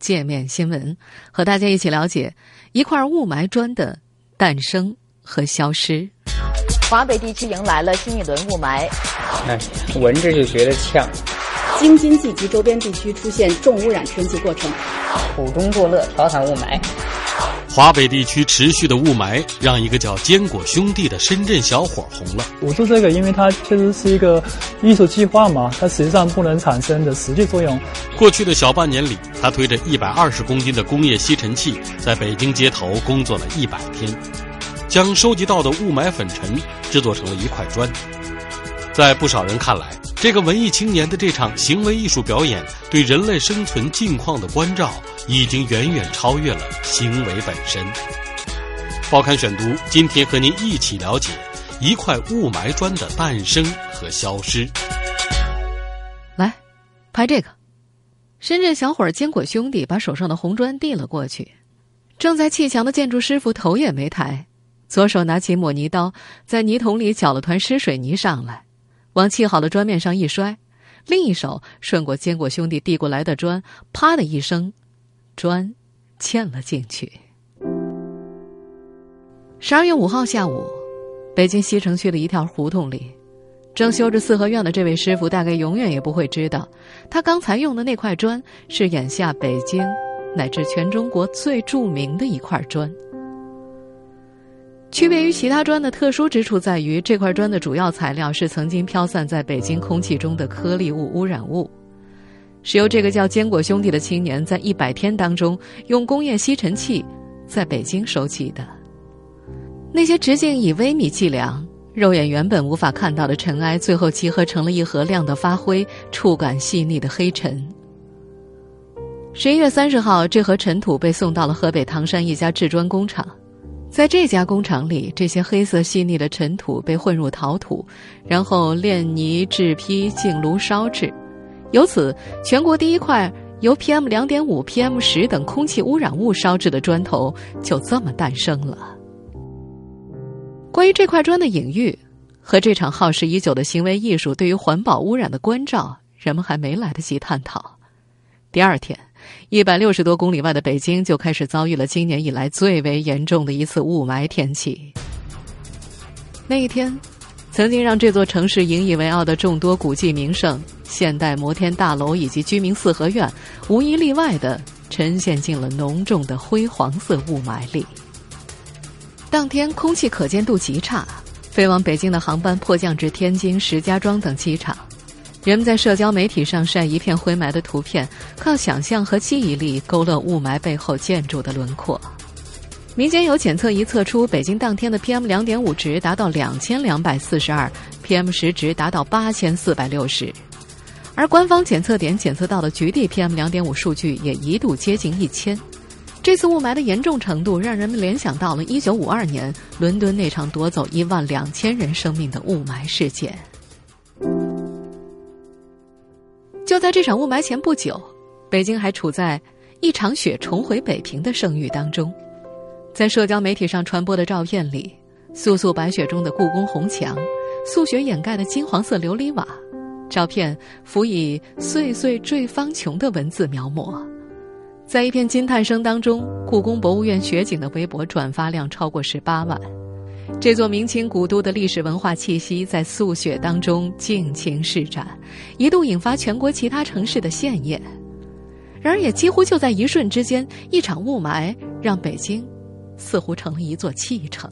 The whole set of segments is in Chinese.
界面新闻，和大家一起了解一块雾霾砖的诞生和消失。华北地区迎来了新一轮雾霾，哎，闻着就觉得呛。京津冀及周边地区出现重污染天气过程，苦中作乐，调侃雾霾。华北地区持续的雾霾，让一个叫坚果兄弟的深圳小伙红了。我做这个，因为它确实是一个艺术计划嘛，它实际上不能产生的实际作用。过去的小半年里，他推着一百二十公斤的工业吸尘器，在北京街头工作了一百天。将收集到的雾霾粉尘制作成了一块砖，在不少人看来，这个文艺青年的这场行为艺术表演对人类生存境况的关照，已经远远超越了行为本身。报刊选读，今天和您一起了解一块雾霾砖的诞生和消失。来，拍这个，深圳小伙坚果兄弟把手上的红砖递了过去，正在砌墙的建筑师傅头也没抬。左手拿起抹泥刀，在泥桶里搅了团湿水泥上来，往砌好的砖面上一摔；另一手顺过坚果兄弟递过来的砖，啪的一声，砖嵌了进去。十二月五号下午，北京西城区的一条胡同里，正修着四合院的这位师傅，大概永远也不会知道，他刚才用的那块砖是眼下北京乃至全中国最著名的一块砖。区别于其他砖的特殊之处在于，这块砖的主要材料是曾经飘散在北京空气中的颗粒物污染物，是由这个叫坚果兄弟的青年在一百天当中用工业吸尘器在北京收集的。那些直径以微米计量、肉眼原本无法看到的尘埃，最后集合成了一盒亮得发灰、触感细腻的黑尘。十一月三十号，这盒尘土被送到了河北唐山一家制砖工厂。在这家工厂里，这些黑色细腻的尘土被混入陶土，然后炼泥制坯，进炉烧制，由此，全国第一块由 PM 两点五、PM 十等空气污染物烧制的砖头就这么诞生了。关于这块砖的隐喻和这场耗时已久的行为艺术对于环保污染的关照，人们还没来得及探讨。第二天。一百六十多公里外的北京就开始遭遇了今年以来最为严重的一次雾霾天气。那一天，曾经让这座城市引以为傲的众多古迹名胜、现代摩天大楼以及居民四合院，无一例外的沉陷进了浓重的灰黄色雾霾里。当天空气可见度极差，飞往北京的航班迫降至天津、石家庄等机场。人们在社交媒体上晒一片灰霾的图片，靠想象和记忆力勾勒雾霾背后建筑的轮廓。民间有检测仪测出，北京当天的 PM 两点五值达到两千两百四十二，PM 十值达到八千四百六十，而官方检测点检测到的局地 PM 两点五数据也一度接近一千。这次雾霾的严重程度，让人们联想到了一九五二年伦敦那场夺走一万两千人生命的雾霾事件。就在这场雾霾前不久，北京还处在一场雪重回北平的盛誉当中。在社交媒体上传播的照片里，素素白雪中的故宫红墙，素雪掩盖的金黄色琉璃瓦，照片辅以“岁岁坠芳琼”的文字描摹。在一片惊叹声当中，故宫博物院雪景的微博转发量超过十八万。这座明清古都的历史文化气息在素雪当中尽情施展，一度引发全国其他城市的羡艳。然而，也几乎就在一瞬之间，一场雾霾让北京似乎成了一座弃城。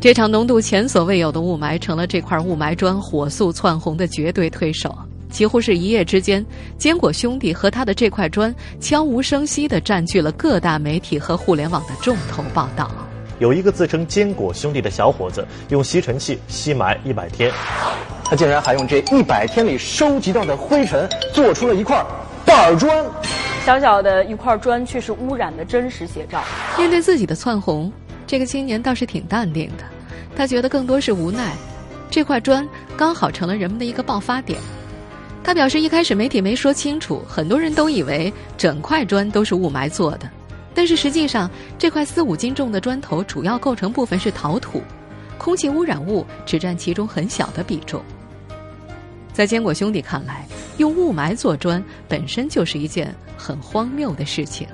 这场浓度前所未有的雾霾成了这块雾霾砖火速窜红的绝对推手。几乎是一夜之间，坚果兄弟和他的这块砖悄无声息地占据了各大媒体和互联网的重头报道。有一个自称坚果兄弟的小伙子，用吸尘器吸霾一百天，他竟然还用这一百天里收集到的灰尘做出了一块板砖。小小的一块砖，却是污染的真实写照。面对自己的窜红，这个青年倒是挺淡定的，他觉得更多是无奈。这块砖刚好成了人们的一个爆发点。他表示，一开始媒体没说清楚，很多人都以为整块砖都是雾霾做的，但是实际上，这块四五斤重的砖头主要构成部分是陶土，空气污染物只占其中很小的比重。在坚果兄弟看来，用雾霾做砖本身就是一件很荒谬的事情，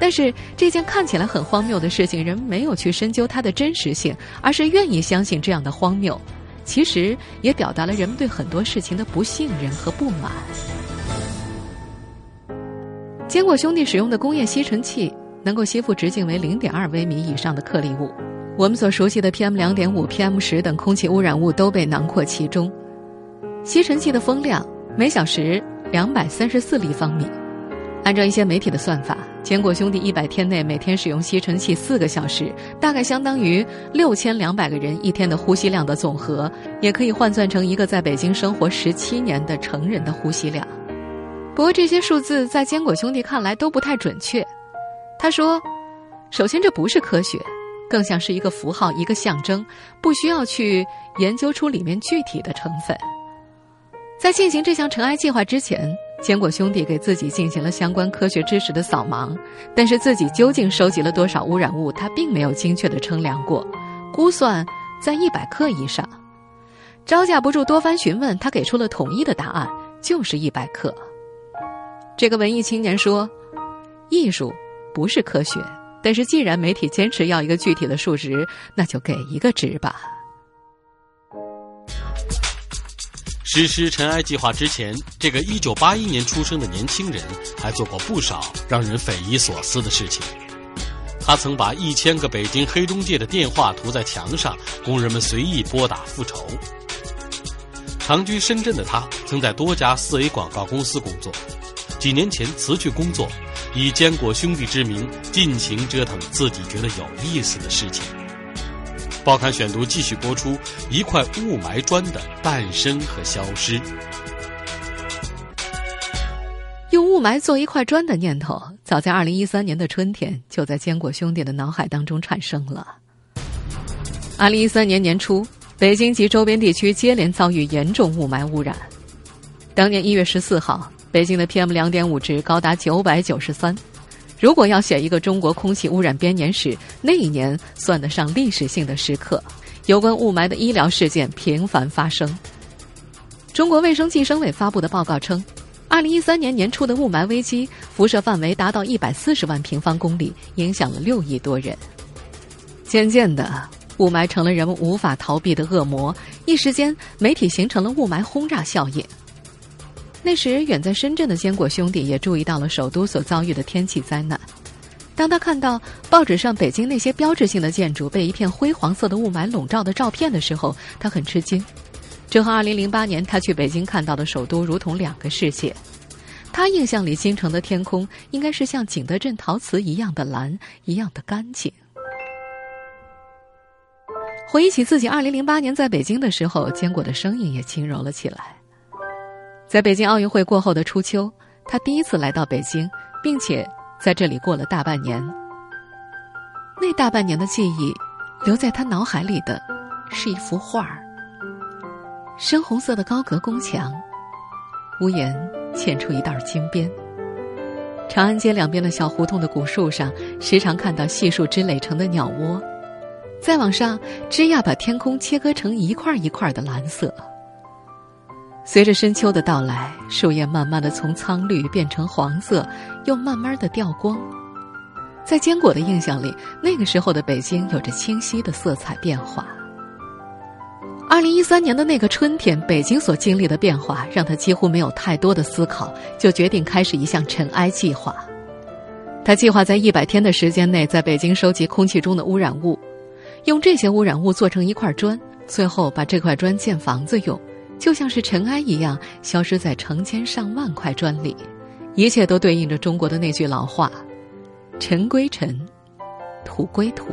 但是这件看起来很荒谬的事情，人们没有去深究它的真实性，而是愿意相信这样的荒谬。其实也表达了人们对很多事情的不信任和不满。坚果兄弟使用的工业吸尘器能够吸附直径为零点二微米以上的颗粒物，我们所熟悉的 PM 两点五、PM 十等空气污染物都被囊括其中。吸尘器的风量每小时两百三十四立方米。按照一些媒体的算法，坚果兄弟一百天内每天使用吸尘器四个小时，大概相当于六千两百个人一天的呼吸量的总和，也可以换算成一个在北京生活十七年的成人的呼吸量。不过这些数字在坚果兄弟看来都不太准确。他说：“首先，这不是科学，更像是一个符号，一个象征，不需要去研究出里面具体的成分。”在进行这项尘埃计划之前。坚果兄弟给自己进行了相关科学知识的扫盲，但是自己究竟收集了多少污染物，他并没有精确的称量过，估算在一百克以上。招架不住多番询问，他给出了统一的答案，就是一百克。这个文艺青年说：“艺术不是科学，但是既然媒体坚持要一个具体的数值，那就给一个值吧。”实施尘埃计划之前，这个1981年出生的年轻人还做过不少让人匪夷所思的事情。他曾把一千个北京黑中介的电话涂在墙上，供人们随意拨打复仇。长居深圳的他，曾在多家 4A 广告公司工作。几年前辞去工作，以坚果兄弟之名，尽情折腾自己觉得有意思的事情。报刊选读继续播出：一块雾霾砖的诞生和消失。用雾霾做一块砖的念头，早在二零一三年的春天就在坚果兄弟的脑海当中产生了。二零一三年年初，北京及周边地区接连遭遇严重雾霾污染。当年一月十四号，北京的 PM 两点五值高达九百九十三。如果要写一个中国空气污染编年史，那一年算得上历史性的时刻。有关雾霾的医疗事件频繁发生。中国卫生计生委发布的报告称，二零一三年年初的雾霾危机辐射范围达到一百四十万平方公里，影响了六亿多人。渐渐的，雾霾成了人们无法逃避的恶魔。一时间，媒体形成了雾霾轰炸效应。那时，远在深圳的坚果兄弟也注意到了首都所遭遇的天气灾难。当他看到报纸上北京那些标志性的建筑被一片灰黄色的雾霾笼罩的照片的时候，他很吃惊。这和2008年他去北京看到的首都如同两个世界。他印象里京城的天空应该是像景德镇陶瓷一样的蓝，一样的干净。回忆起自己2008年在北京的时候，坚果的声音也轻柔了起来。在北京奥运会过后的初秋，他第一次来到北京，并且在这里过了大半年。那大半年的记忆，留在他脑海里的，是一幅画儿：深红色的高阁宫墙，屋檐嵌出一道金边。长安街两边的小胡同的古树上，时常看到细树枝垒成的鸟窝。再往上，枝桠把天空切割成一块一块的蓝色。随着深秋的到来，树叶慢慢的从苍绿变成黄色，又慢慢的掉光。在坚果的印象里，那个时候的北京有着清晰的色彩变化。二零一三年的那个春天，北京所经历的变化让他几乎没有太多的思考，就决定开始一项尘埃计划。他计划在一百天的时间内，在北京收集空气中的污染物，用这些污染物做成一块砖，最后把这块砖建房子用。就像是尘埃一样，消失在成千上万块砖里，一切都对应着中国的那句老话：“尘归尘，土归土。”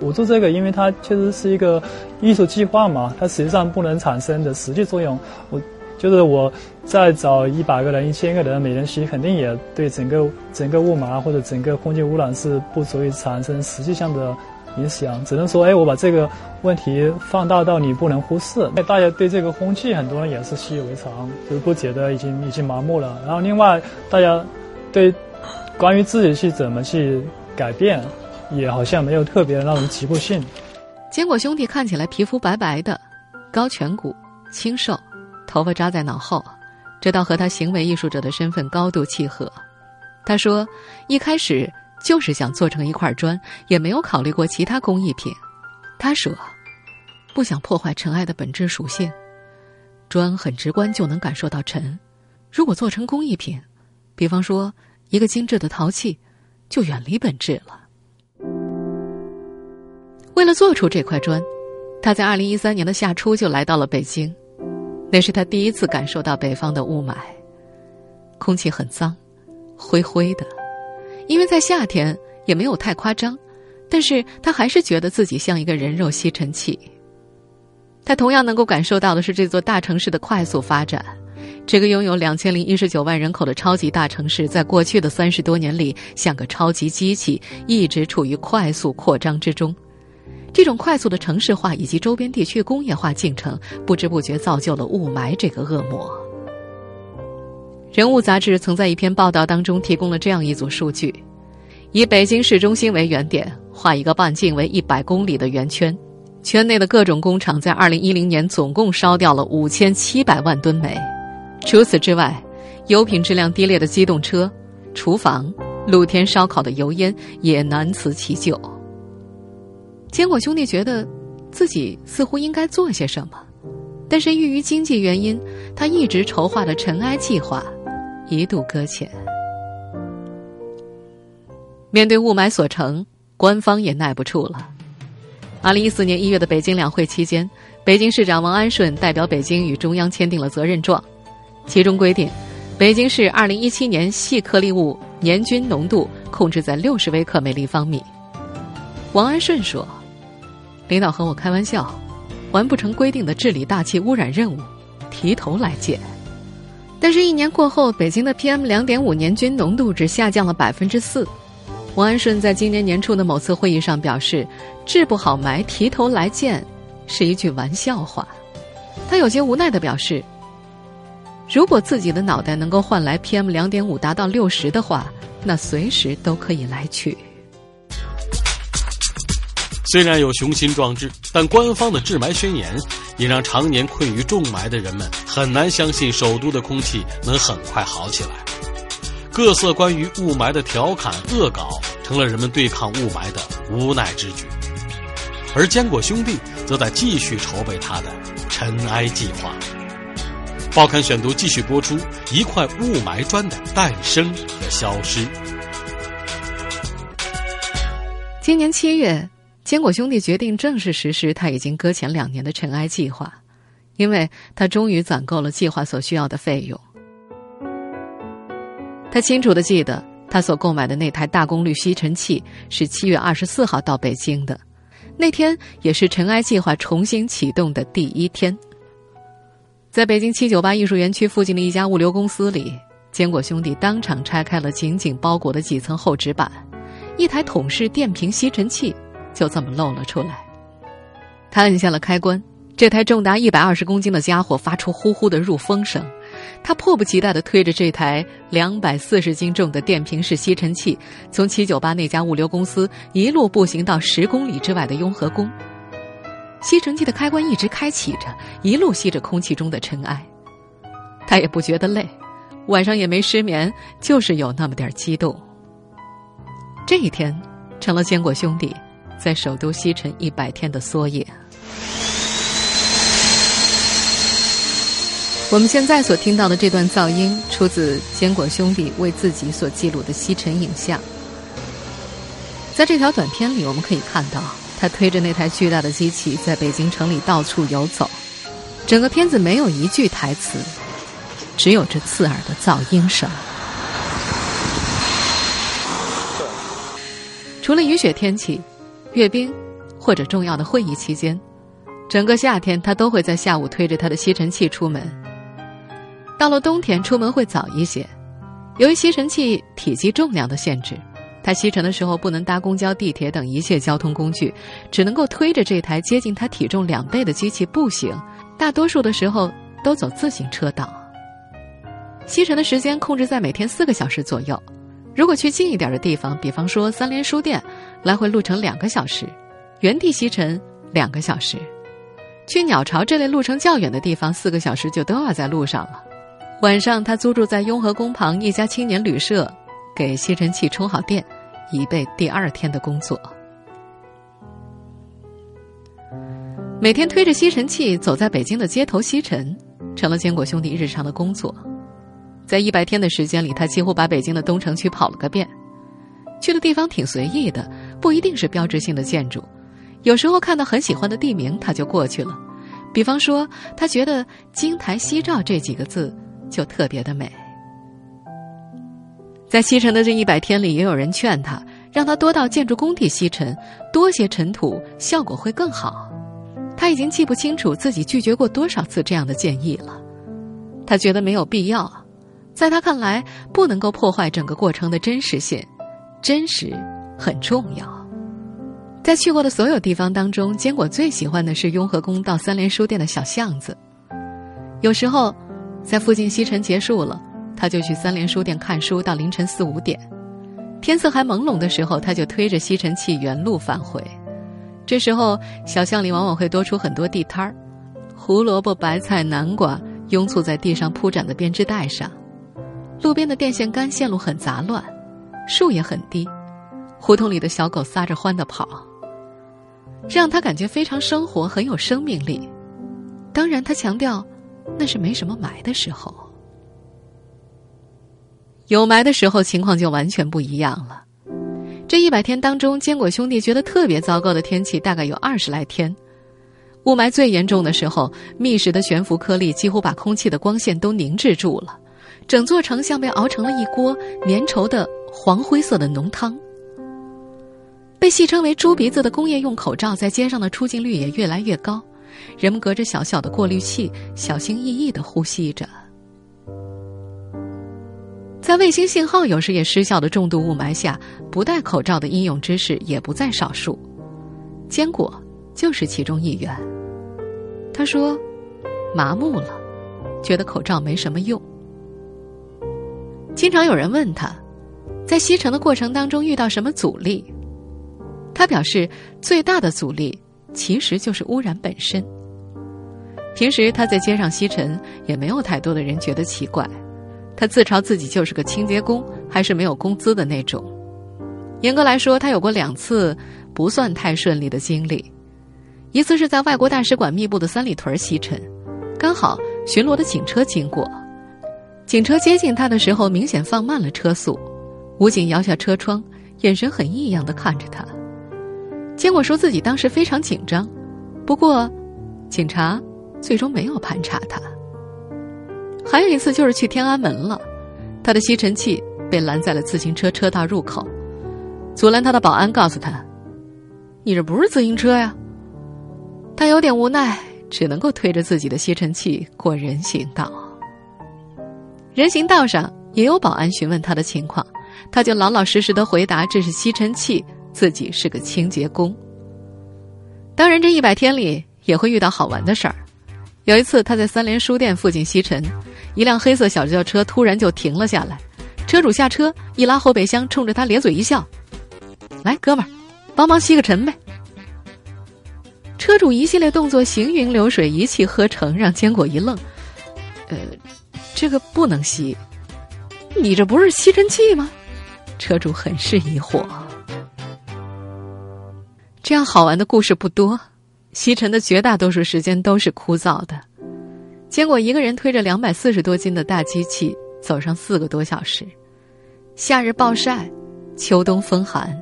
我做这个，因为它确实是一个艺术计划嘛，它实际上不能产生的实际作用。我就是我再找一百个人、一千个人，每人吸，肯定也对整个整个雾霾或者整个空气污染是不足以产生实际上的影响，只能说，哎，我把这个问题放大到你不能忽视。大家对这个空气，很多人也是习以为常，就是不觉得已经已经麻木了。然后另外，大家对关于自己去怎么去改变，也好像没有特别让人急迫性。坚果兄弟看起来皮肤白白的，高颧骨，清瘦，头发扎在脑后，这倒和他行为艺术者的身份高度契合。他说，一开始。就是想做成一块砖，也没有考虑过其他工艺品。他说：“不想破坏尘埃的本质属性，砖很直观就能感受到尘。如果做成工艺品，比方说一个精致的陶器，就远离本质了。”为了做出这块砖，他在二零一三年的夏初就来到了北京。那是他第一次感受到北方的雾霾，空气很脏，灰灰的。因为在夏天也没有太夸张，但是他还是觉得自己像一个人肉吸尘器。他同样能够感受到的是这座大城市的快速发展。这个拥有两千零一十九万人口的超级大城市，在过去的三十多年里，像个超级机器，一直处于快速扩张之中。这种快速的城市化以及周边地区工业化进程，不知不觉造就了雾霾这个恶魔。人物杂志曾在一篇报道当中提供了这样一组数据：以北京市中心为原点，画一个半径为一百公里的圆圈，圈内的各种工厂在二零一零年总共烧掉了五千七百万吨煤。除此之外，油品质量低劣的机动车、厨房、露天烧烤的油烟也难辞其咎。坚果兄弟觉得，自己似乎应该做些什么，但是由于经济原因，他一直筹划的尘埃计划。一度搁浅。面对雾霾所成，官方也耐不住了。二零一四年一月的北京两会期间，北京市长王安顺代表北京与中央签订了责任状，其中规定，北京市二零一七年细颗粒物年均浓度控制在六十微克每立方米。王安顺说：“领导和我开玩笑，完不成规定的治理大气污染任务，提头来见。”但是，一年过后，北京的 PM 两点五年均浓度只下降了百分之四。王安顺在今年年初的某次会议上表示：“治不好霾，提头来见，是一句玩笑话。”他有些无奈的表示：“如果自己的脑袋能够换来 PM 两点五达到六十的话，那随时都可以来取。”虽然有雄心壮志，但官方的治霾宣言也让常年困于重霾的人们很难相信首都的空气能很快好起来。各色关于雾霾的调侃恶搞，成了人们对抗雾霾的无奈之举。而坚果兄弟则在继续筹备他的尘埃计划。报刊选读继续播出：一块雾霾砖的诞生和消失。今年七月。坚果兄弟决定正式实施他已经搁浅两年的尘埃计划，因为他终于攒够了计划所需要的费用。他清楚的记得，他所购买的那台大功率吸尘器是七月二十四号到北京的，那天也是尘埃计划重新启动的第一天。在北京七九八艺术园区附近的一家物流公司里，坚果兄弟当场拆开了紧紧包裹的几层厚纸板，一台桶式电瓶吸尘器。就这么露了出来。他按下了开关，这台重达一百二十公斤的家伙发出呼呼的入风声。他迫不及待地推着这台两百四十斤重的电瓶式吸尘器，从七九八那家物流公司一路步行到十公里之外的雍和宫。吸尘器的开关一直开启着，一路吸着空气中的尘埃。他也不觉得累，晚上也没失眠，就是有那么点激动。这一天，成了坚果兄弟。在首都吸尘一百天的缩影。我们现在所听到的这段噪音，出自坚果兄弟为自己所记录的吸尘影像。在这条短片里，我们可以看到他推着那台巨大的机器在北京城里到处游走。整个片子没有一句台词，只有这刺耳的噪音声。除了雨雪天气。阅兵，或者重要的会议期间，整个夏天他都会在下午推着他的吸尘器出门。到了冬天，出门会早一些。由于吸尘器体积重量的限制，他吸尘的时候不能搭公交、地铁等一切交通工具，只能够推着这台接近他体重两倍的机器步行。大多数的时候都走自行车道。吸尘的时间控制在每天四个小时左右。如果去近一点的地方，比方说三联书店，来回路程两个小时；原地吸尘两个小时。去鸟巢这类路程较远的地方，四个小时就都要在路上了。晚上，他租住在雍和宫旁一家青年旅社，给吸尘器充好电，以备第二天的工作。每天推着吸尘器走在北京的街头吸尘，成了坚果兄弟日常的工作。在一百天的时间里，他几乎把北京的东城区跑了个遍。去的地方挺随意的，不一定是标志性的建筑。有时候看到很喜欢的地名，他就过去了。比方说，他觉得“京台西照”这几个字就特别的美。在吸尘的这一百天里，也有人劝他，让他多到建筑工地吸尘，多些尘土，效果会更好。他已经记不清楚自己拒绝过多少次这样的建议了。他觉得没有必要。在他看来，不能够破坏整个过程的真实性，真实很重要。在去过的所有地方当中，坚果最喜欢的是雍和宫到三联书店的小巷子。有时候，在附近吸尘结束了，他就去三联书店看书到凌晨四五点。天色还朦胧的时候，他就推着吸尘器原路返回。这时候，小巷里往往会多出很多地摊儿，胡萝卜、白菜、南瓜拥簇在地上铺展的编织袋上。路边的电线杆线路很杂乱，树也很低，胡同里的小狗撒着欢的跑，让他感觉非常生活，很有生命力。当然，他强调，那是没什么霾的时候。有霾的时候，情况就完全不一样了。这一百天当中，坚果兄弟觉得特别糟糕的天气大概有二十来天。雾霾最严重的时候，密实的悬浮颗粒几乎把空气的光线都凝滞住了。整座城像被熬成了一锅粘稠的黄灰色的浓汤。被戏称为“猪鼻子”的工业用口罩在街上的出镜率也越来越高，人们隔着小小的过滤器，小心翼翼的呼吸着。在卫星信号有时也失效的重度雾霾下，不戴口罩的英勇之士也不在少数。坚果就是其中一员。他说：“麻木了，觉得口罩没什么用。”经常有人问他，在吸尘的过程当中遇到什么阻力？他表示，最大的阻力其实就是污染本身。平时他在街上吸尘，也没有太多的人觉得奇怪。他自嘲自己就是个清洁工，还是没有工资的那种。严格来说，他有过两次不算太顺利的经历，一次是在外国大使馆密布的三里屯吸尘，刚好巡逻的警车经过。警车接近他的时候，明显放慢了车速。武警摇下车窗，眼神很异样的看着他。坚果说自己当时非常紧张，不过，警察最终没有盘查他。还有一次就是去天安门了，他的吸尘器被拦在了自行车车道入口，阻拦他的保安告诉他：“你这不是自行车呀。”他有点无奈，只能够推着自己的吸尘器过人行道。人行道上也有保安询问他的情况，他就老老实实的回答：“这是吸尘器，自己是个清洁工。”当然，这一百天里也会遇到好玩的事儿。有一次，他在三联书店附近吸尘，一辆黑色小轿车突然就停了下来，车主下车一拉后备箱，冲着他咧嘴一笑：“来，哥们儿，帮忙吸个尘呗。”车主一系列动作行云流水，一气呵成，让坚果一愣。呃。这个不能吸，你这不是吸尘器吗？车主很是疑惑。这样好玩的故事不多，吸尘的绝大多数时间都是枯燥的。坚果一个人推着两百四十多斤的大机器走上四个多小时，夏日暴晒，秋冬风寒，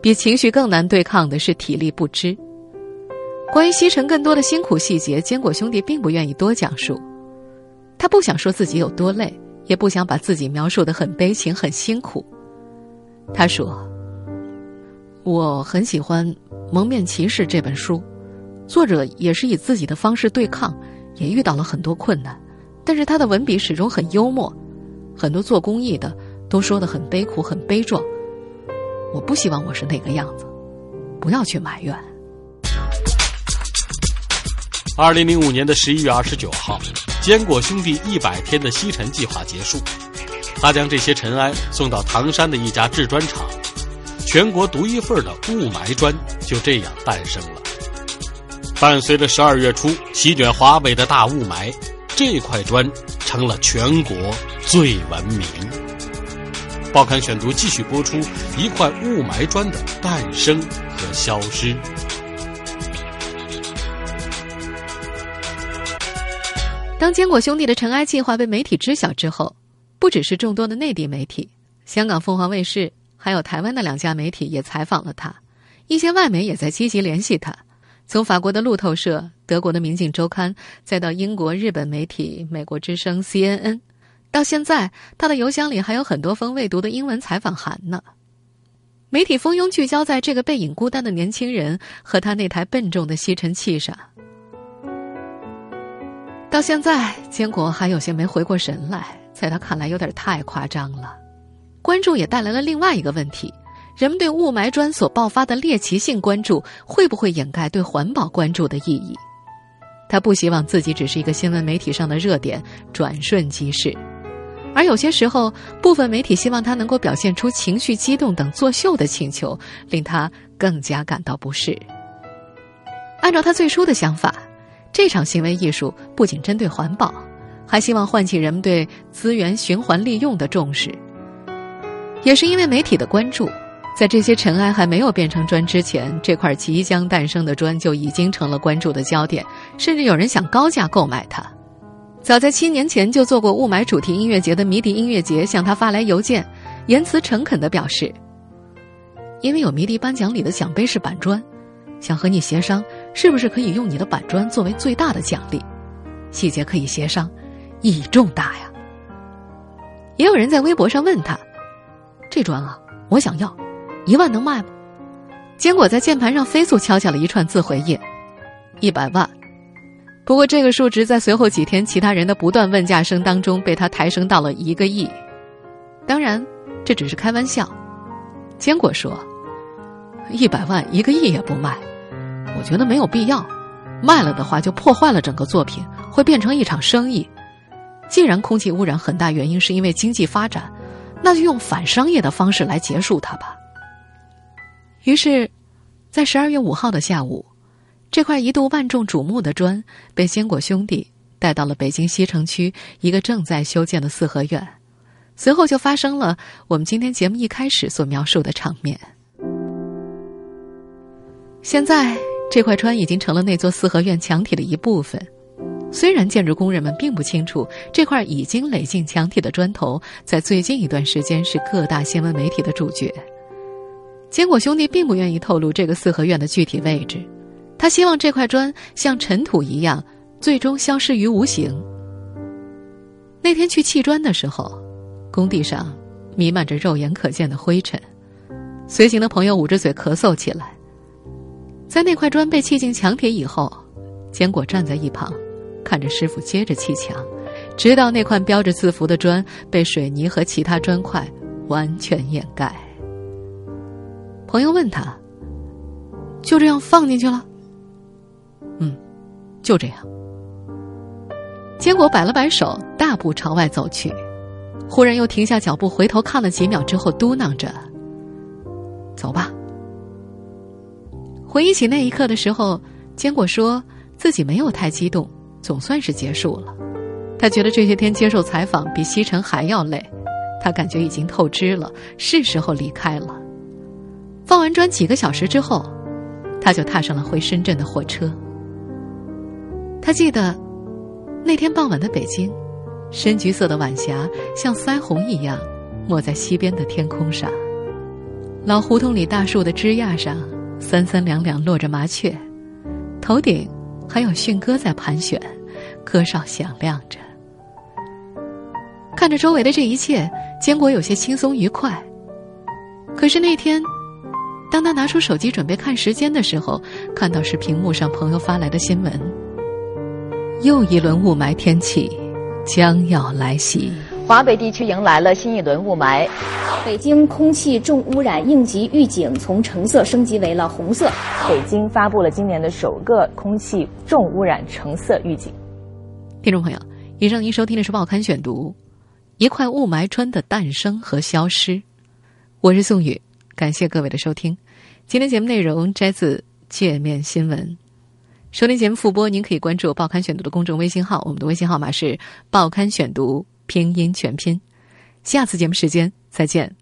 比情绪更难对抗的是体力不支。关于吸尘更多的辛苦细节，坚果兄弟并不愿意多讲述。他不想说自己有多累，也不想把自己描述的很悲情、很辛苦。他说：“我很喜欢《蒙面骑士》这本书，作者也是以自己的方式对抗，也遇到了很多困难，但是他的文笔始终很幽默。很多做公益的都说的很悲苦、很悲壮。我不希望我是那个样子，不要去埋怨。二零零五年的十一月二十九号，坚果兄弟一百天的吸尘计划结束，他将这些尘埃送到唐山的一家制砖厂，全国独一份的雾霾砖就这样诞生了。伴随着十二月初席卷华北的大雾霾，这块砖成了全国最文明。报刊选读继续播出一块雾霾砖的诞生和消失。当坚果兄弟的尘埃计划被媒体知晓之后，不只是众多的内地媒体，香港凤凰卫视还有台湾的两家媒体也采访了他，一些外媒也在积极联系他。从法国的路透社、德国的《民警周刊》，再到英国、日本媒体、美国之声 CNN。到现在，他的邮箱里还有很多封未读的英文采访函呢。媒体蜂拥聚焦在这个背影孤单的年轻人和他那台笨重的吸尘器上。到现在，坚果还有些没回过神来，在他看来有点太夸张了。关注也带来了另外一个问题：人们对雾霾砖所爆发的猎奇性关注，会不会掩盖对环保关注的意义？他不希望自己只是一个新闻媒体上的热点，转瞬即逝。而有些时候，部分媒体希望他能够表现出情绪激动等作秀的请求，令他更加感到不适。按照他最初的想法，这场行为艺术不仅针对环保，还希望唤起人们对资源循环利用的重视。也是因为媒体的关注，在这些尘埃还没有变成砖之前，这块即将诞生的砖就已经成了关注的焦点，甚至有人想高价购买它。早在七年前就做过雾霾主题音乐节的迷笛音乐节向他发来邮件，言辞诚恳的表示：“因为有迷笛颁奖礼的奖杯是板砖，想和你协商，是不是可以用你的板砖作为最大的奖励？细节可以协商，意义重大呀。”也有人在微博上问他：“这砖啊，我想要，一万能卖吗？”坚果在键盘上飞速敲下了一串字回应：“一百万。”不过，这个数值在随后几天其他人的不断问价声当中，被他抬升到了一个亿。当然，这只是开玩笑。坚果说：“一百万一个亿也不卖，我觉得没有必要。卖了的话，就破坏了整个作品，会变成一场生意。既然空气污染很大原因是因为经济发展，那就用反商业的方式来结束它吧。”于是，在十二月五号的下午。这块一度万众瞩目的砖被坚果兄弟带到了北京西城区一个正在修建的四合院，随后就发生了我们今天节目一开始所描述的场面。现在这块砖已经成了那座四合院墙体的一部分，虽然建筑工人们并不清楚这块已经垒进墙体的砖头，在最近一段时间是各大新闻媒体的主角。坚果兄弟并不愿意透露这个四合院的具体位置。他希望这块砖像尘土一样，最终消失于无形。那天去砌砖的时候，工地上弥漫着肉眼可见的灰尘，随行的朋友捂着嘴咳嗽起来。在那块砖被砌进墙体以后，坚果站在一旁，看着师傅接着砌墙，直到那块标着字符的砖被水泥和其他砖块完全掩盖。朋友问他：“就这样放进去了？”嗯，就这样。坚果摆了摆手，大步朝外走去，忽然又停下脚步，回头看了几秒之后，嘟囔着：“走吧。”回忆起那一刻的时候，坚果说自己没有太激动，总算是结束了。他觉得这些天接受采访比西城还要累，他感觉已经透支了，是时候离开了。放完砖几个小时之后，他就踏上了回深圳的火车。他记得，那天傍晚的北京，深橘色的晚霞像腮红一样，抹在西边的天空上。老胡同里大树的枝桠上，三三两两落着麻雀，头顶还有迅哥在盘旋，歌哨响亮着。看着周围的这一切，坚果有些轻松愉快。可是那天，当他拿出手机准备看时间的时候，看到是屏幕上朋友发来的新闻。又一轮雾霾天气将要来袭。华北地区迎来了新一轮雾霾。北京空气重污染应急预警从橙色升级为了红色。北京发布了今年的首个空气重污染橙色预警。听众朋友，以上您收听的是《报刊选读》，一块雾霾砖的诞生和消失。我是宋宇，感谢各位的收听。今天节目内容摘自《界面新闻》。收听节目复播，您可以关注《报刊选读》的公众微信号，我们的微信号码是《报刊选读》拼音全拼。下次节目时间再见。